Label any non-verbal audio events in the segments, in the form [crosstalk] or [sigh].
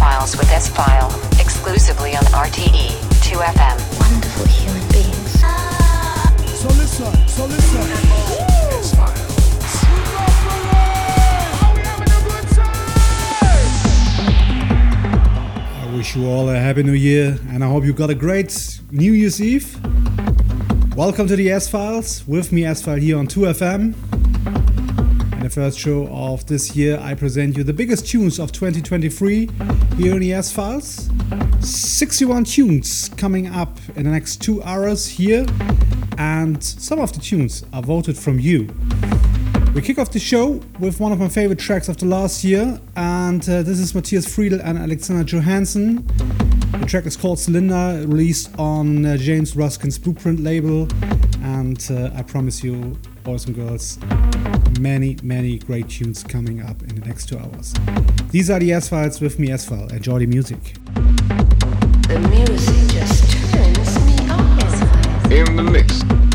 S-Files with S-File, exclusively on RTE 2FM. Wonderful human beings. So listen, so listen. I wish you all a happy new year and I hope you got a great New Year's Eve. Welcome to the S Files with me, S File, here on 2FM. The first show of this year, I present you the biggest tunes of 2023 here in the S Files. 61 tunes coming up in the next two hours here, and some of the tunes are voted from you. We kick off the show with one of my favorite tracks of the last year, and uh, this is Mattias Fridell and Alexander Johansson. The track is called Cylinder, released on uh, James Ruskin's Blueprint label, and uh, I promise you, boys and girls, many, many great tunes coming up in the next two hours. These are the S Files with me, S File. Enjoy the music. The music just turns me on. in the mix.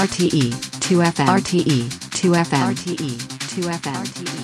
RTE 2FM RTE 2FM RTE 2FM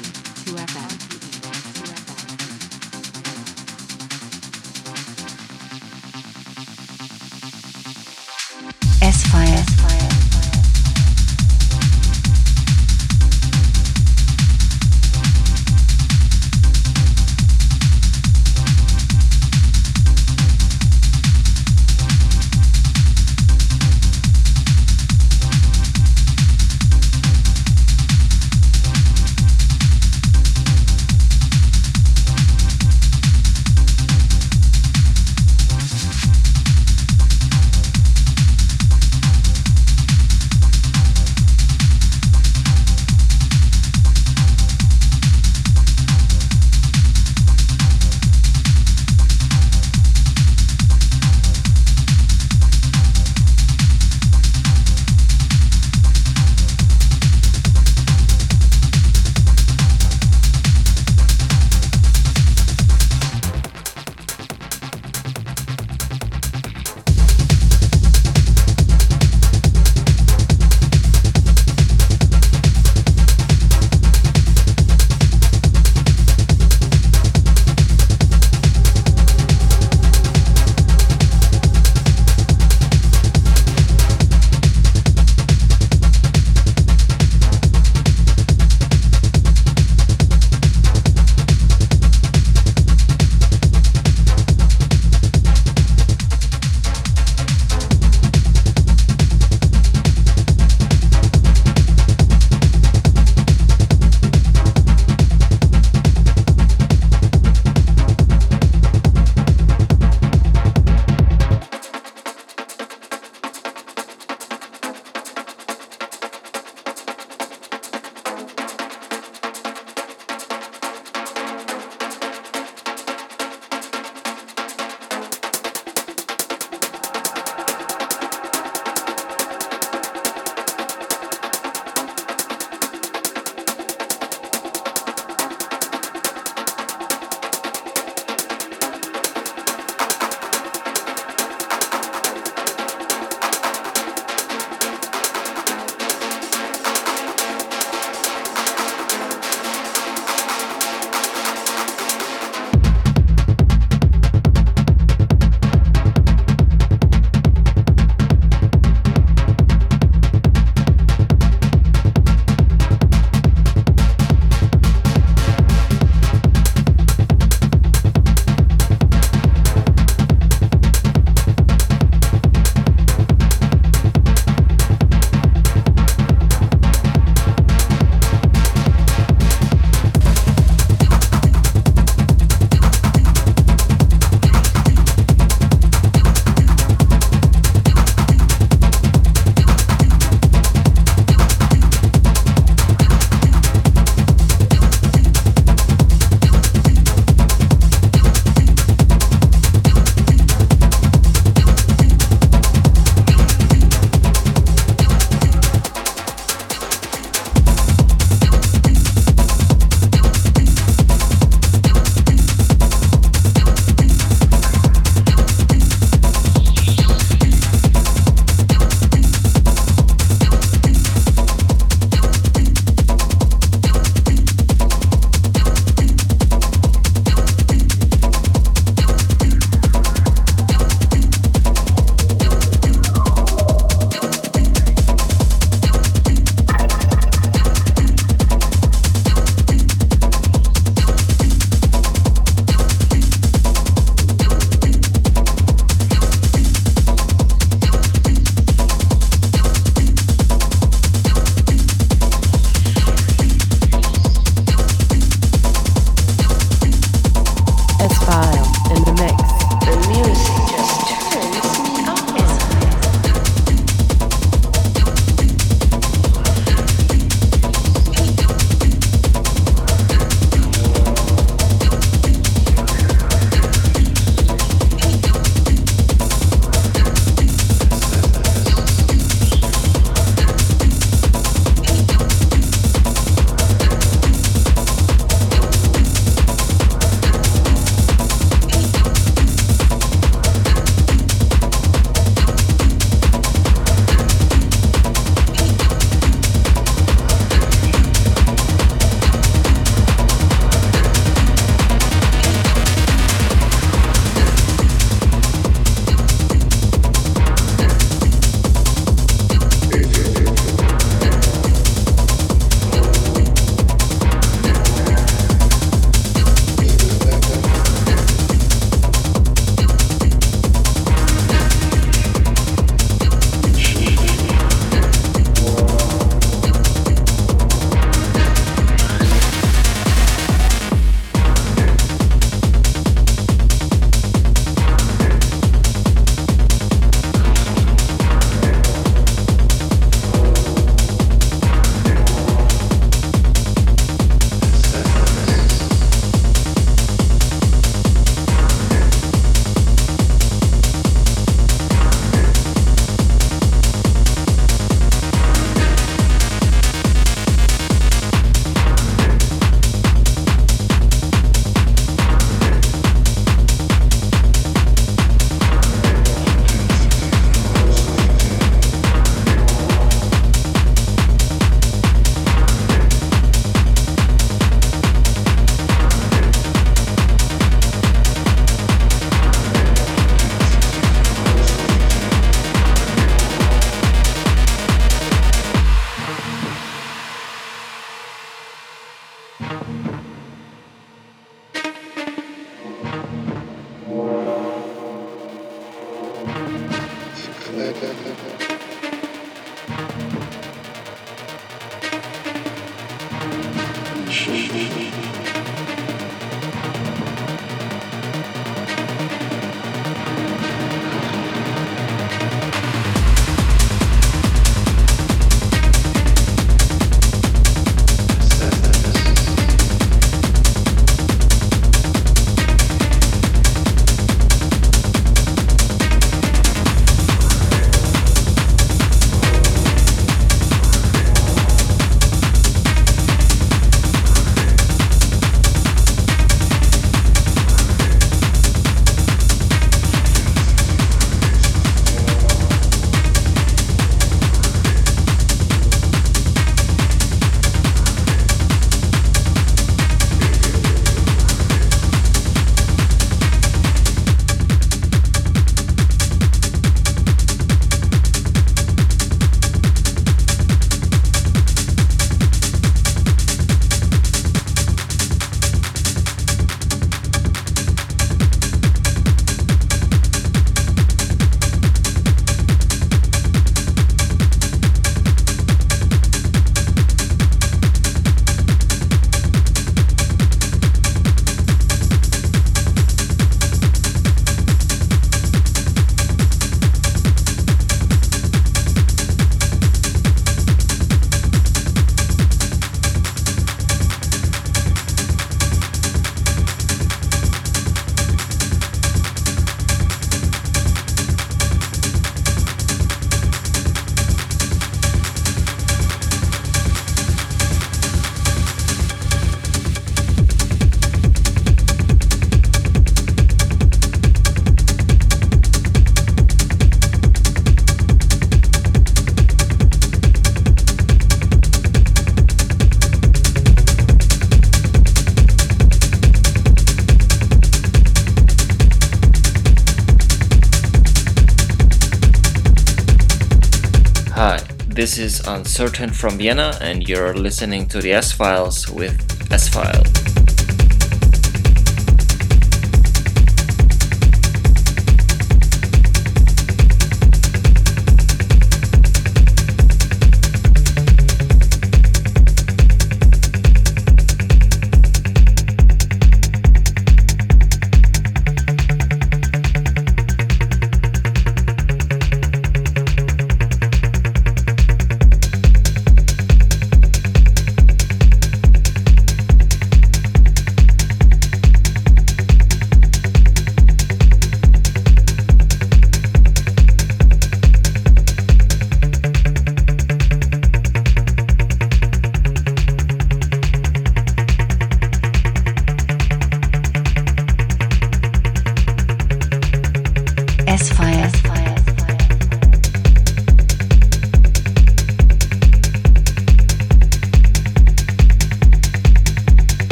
This is Uncertain from Vienna, and you're listening to the S Files with S File.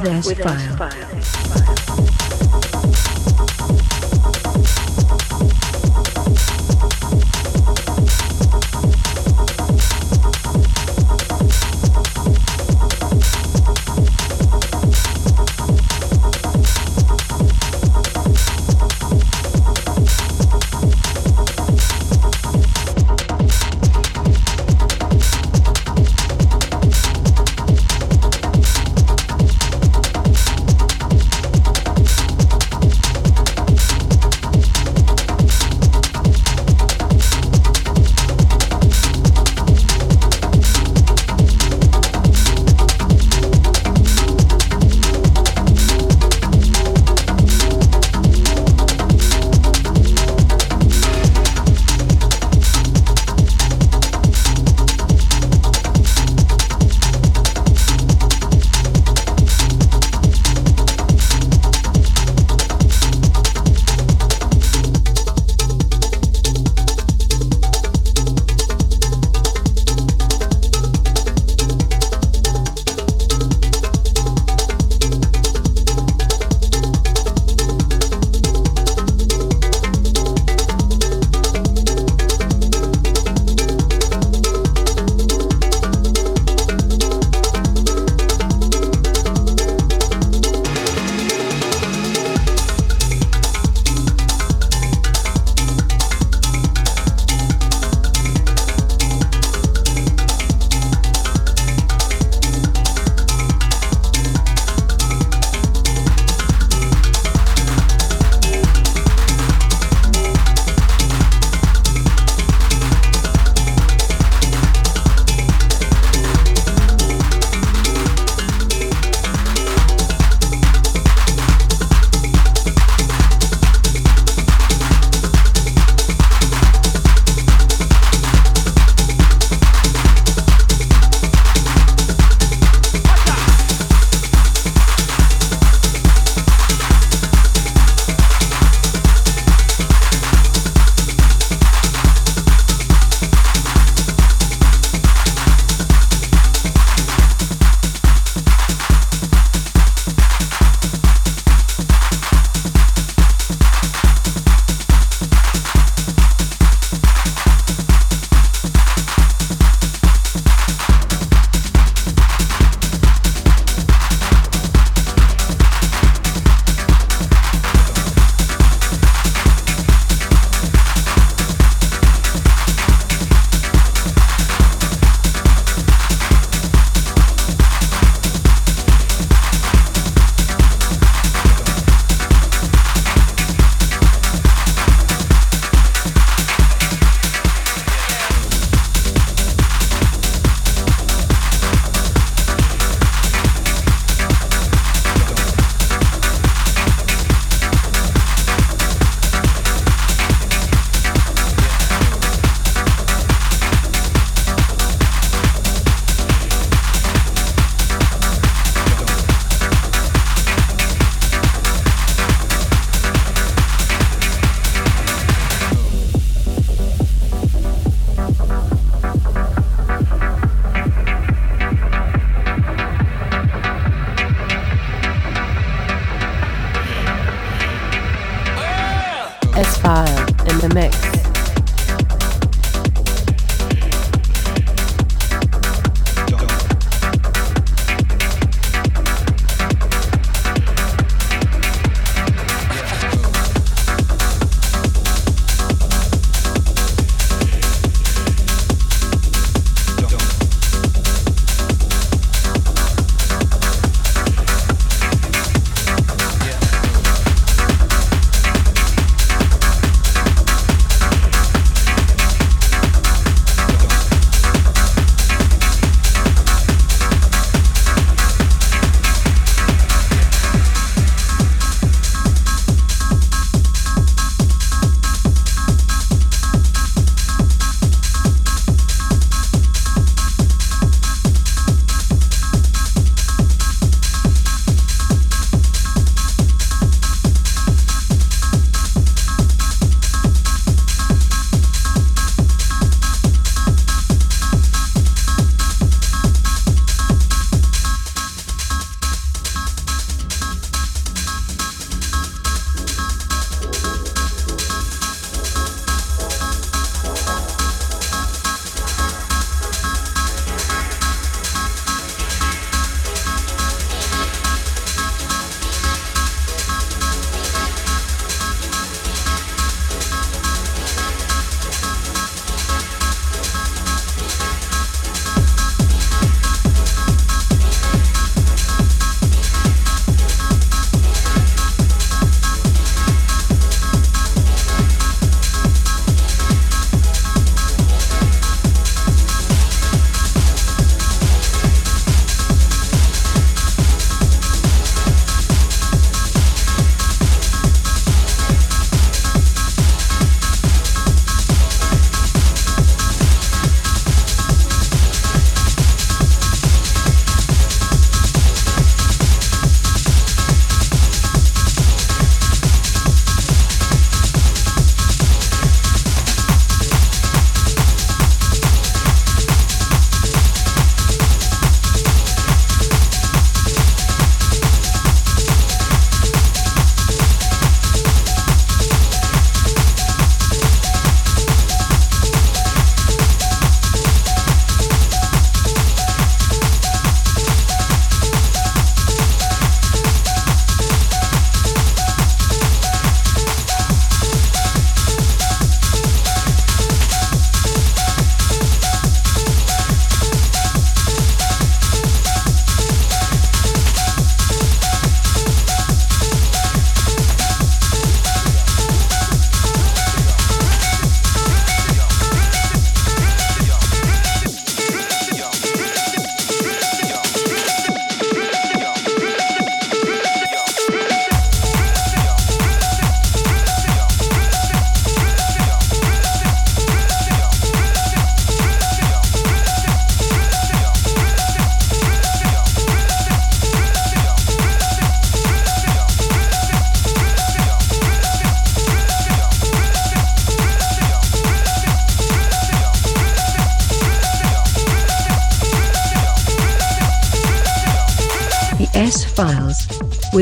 With S-File.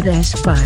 With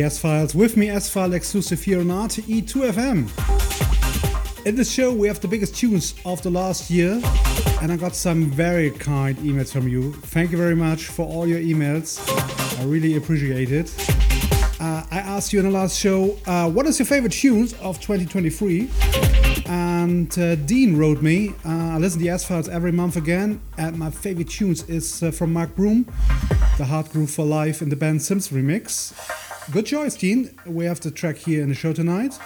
The S Files with me, S File exclusive here on RTE 2FM. In this show, we have the biggest tunes of the last year, and I got some very kind emails from you. Thank you very much for all your emails. I really appreciate it. Uh, I asked you in the last show, uh, what is your favorite tunes of 2023? And uh, Dean wrote me, uh, I listen to the S Files every month again, and my favorite tunes is uh, from Mark Broom, The Hard Groove for Life in the Ben Sims remix. Good choice, Dean. We have the track here in the show tonight.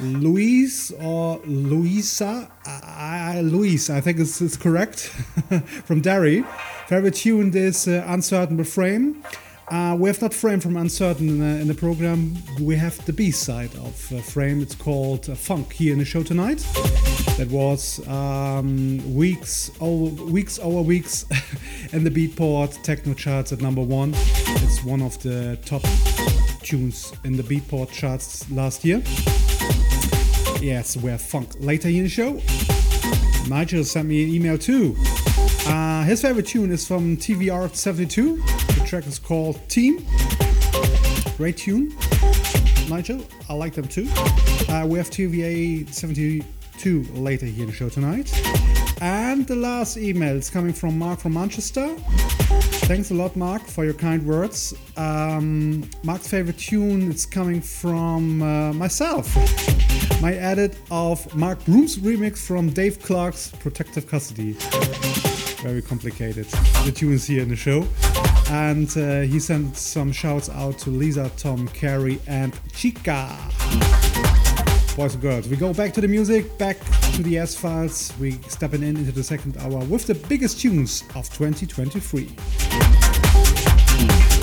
Luis or Luisa, I, I, Luis, I think it's, it's correct, [laughs] from Derry. Favorite tune is uh, Uncertain Refrain. Uh, we have not Frame from Uncertain in, uh, in the program. We have the B side of uh, Frame. It's called uh, Funk here in the show tonight. That was um, weeks over weeks over weeks [laughs] in the Beatport techno charts at number one. It's one of the top tunes in the Beatport charts last year. Yes, we have Funk later in the show. Nigel sent me an email too. Uh, his favorite tune is from TVR 72. The track is called Team. Great tune. Nigel, I like them too. Uh, we have TVA 72 later here in the show tonight. And the last email is coming from Mark from Manchester. Thanks a lot, Mark, for your kind words. Um, Mark's favorite tune is coming from uh, myself. My edit of Mark Broom's remix from Dave Clarke's Protective Custody very complicated. The tunes here in the show. And uh, he sent some shouts out to Lisa, Tom, Carrie, and Chica. Boys and girls, we go back to the music, back to the S Files. We stepping in into the second hour with the biggest tunes of 2023.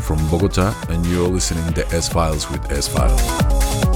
From Bogota, and you're listening to S Files with S Files.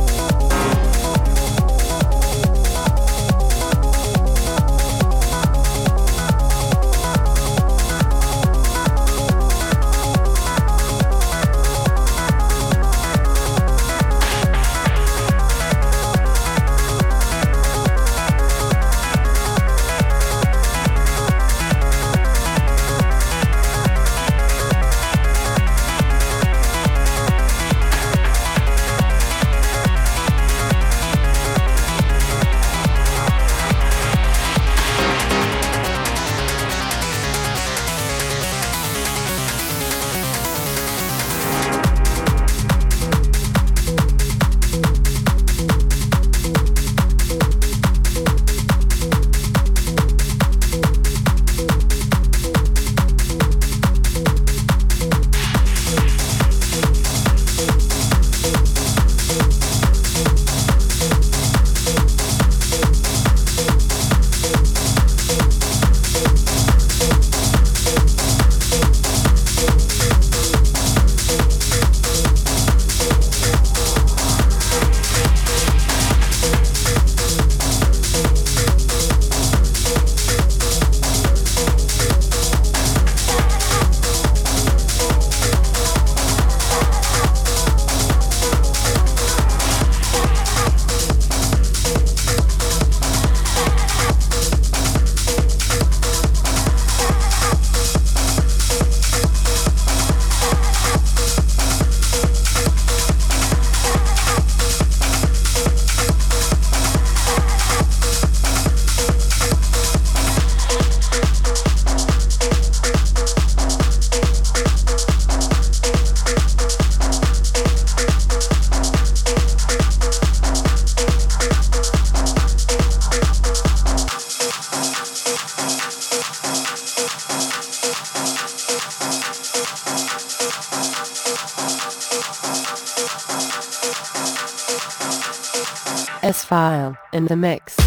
The mix.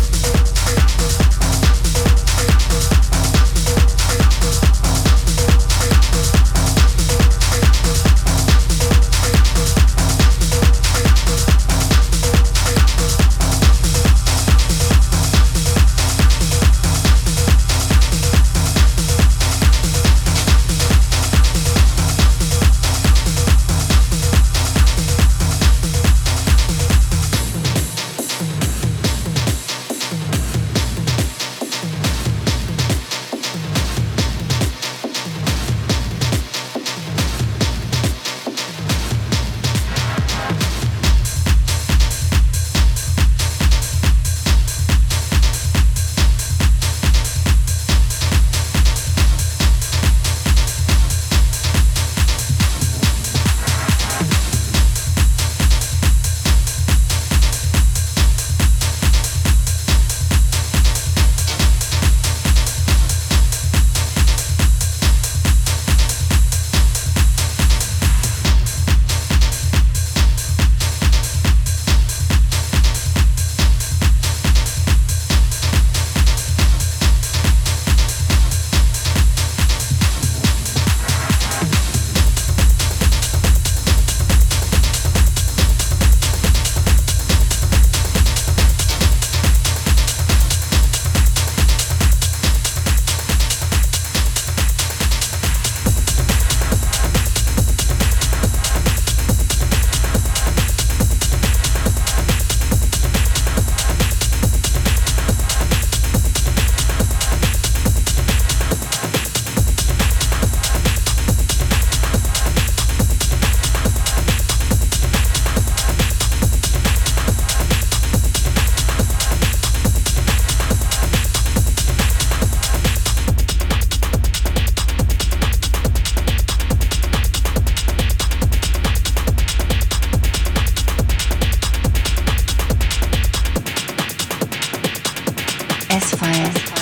S-Files.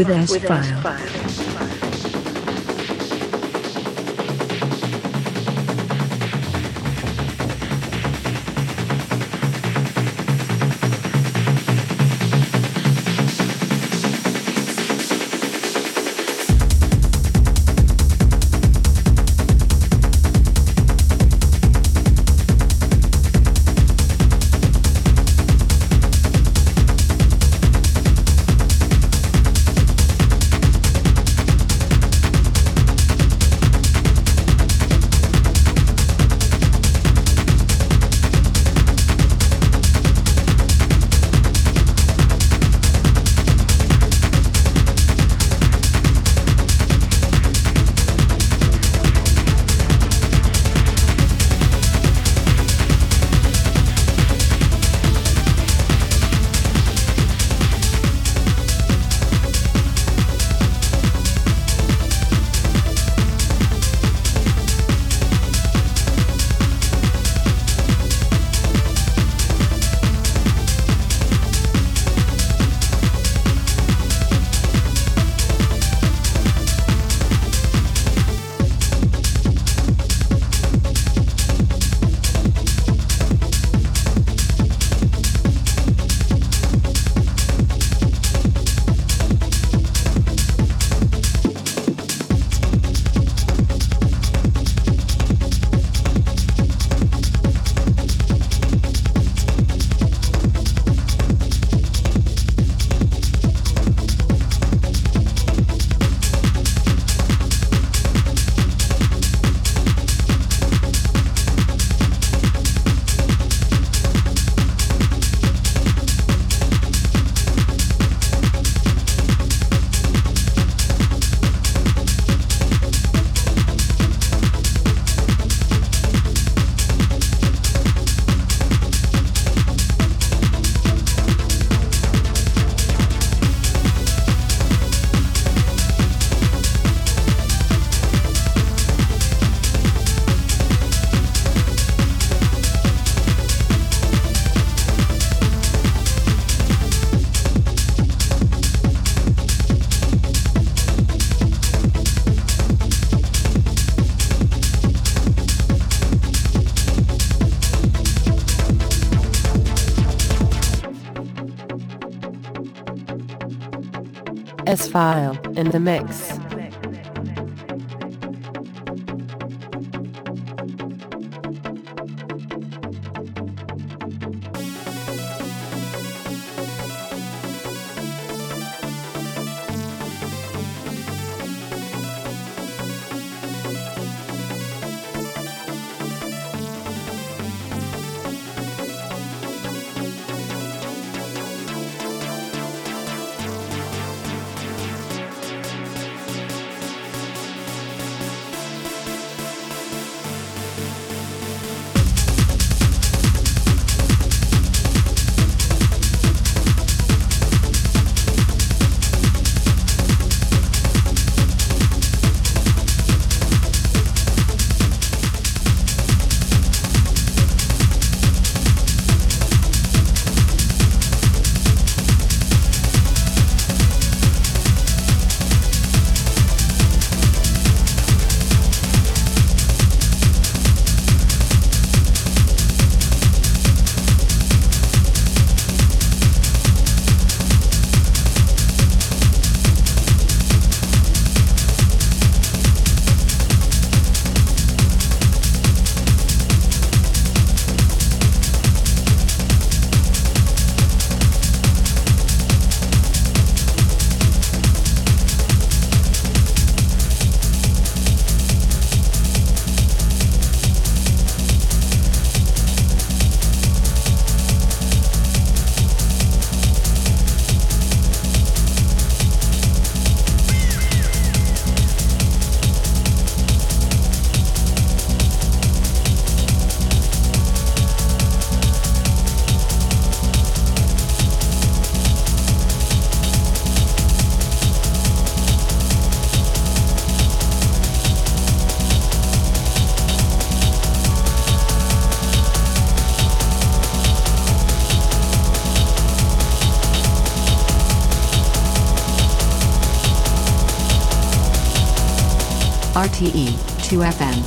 With S S File in the mix. RTE 2FM. Files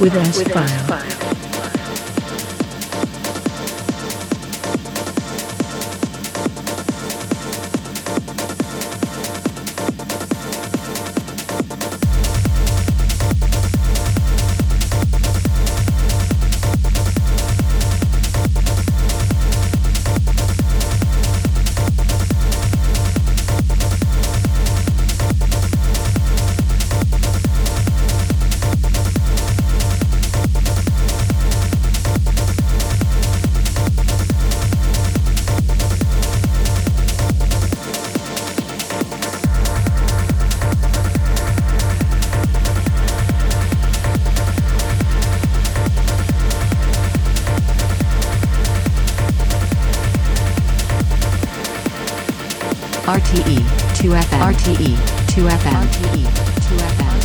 with S RTE 2FM RTE 2FM RTE 2FM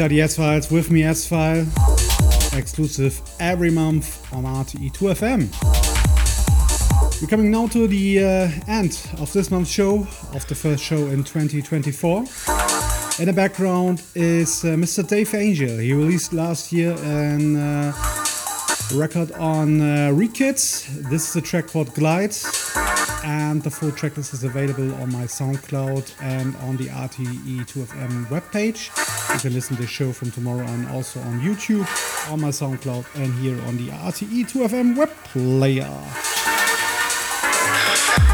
These are the S Files with me, S File, exclusive every month on RTE2FM. We're coming now to the uh, end of this month's show, of the first show in 2024. In the background is uh, Mr. Dave Angel. He released last year an uh, record on uh. This is a track called Glide, and the full tracklist is available on my SoundCloud and on the RTE2FM webpage. You can listen to the show from tomorrow on also on YouTube, on my SoundCloud, and here on the RTE2FM web player.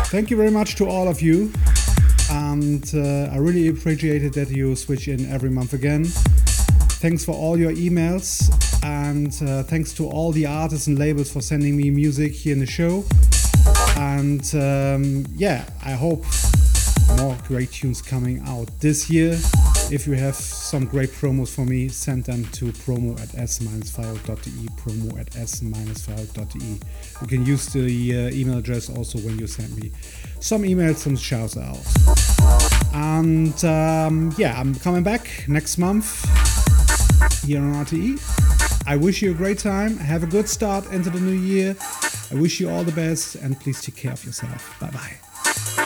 Thank you very much to all of you and uh, I really appreciate it that you switch in every month again. Thanks for all your emails, and uh, thanks to all the artists and labels for sending me music here in the show. And um, yeah, I hope more great tunes coming out this year. If you have some great promos for me, send them to promo at s-file.de, promo at s-file.de. You can use the uh, email address also when you send me some emails, some shouts out. And um, yeah, I'm coming back next month here on RTE. I wish you a great time. Have a good start into the new year. I wish you all the best and please take care of yourself. Bye bye.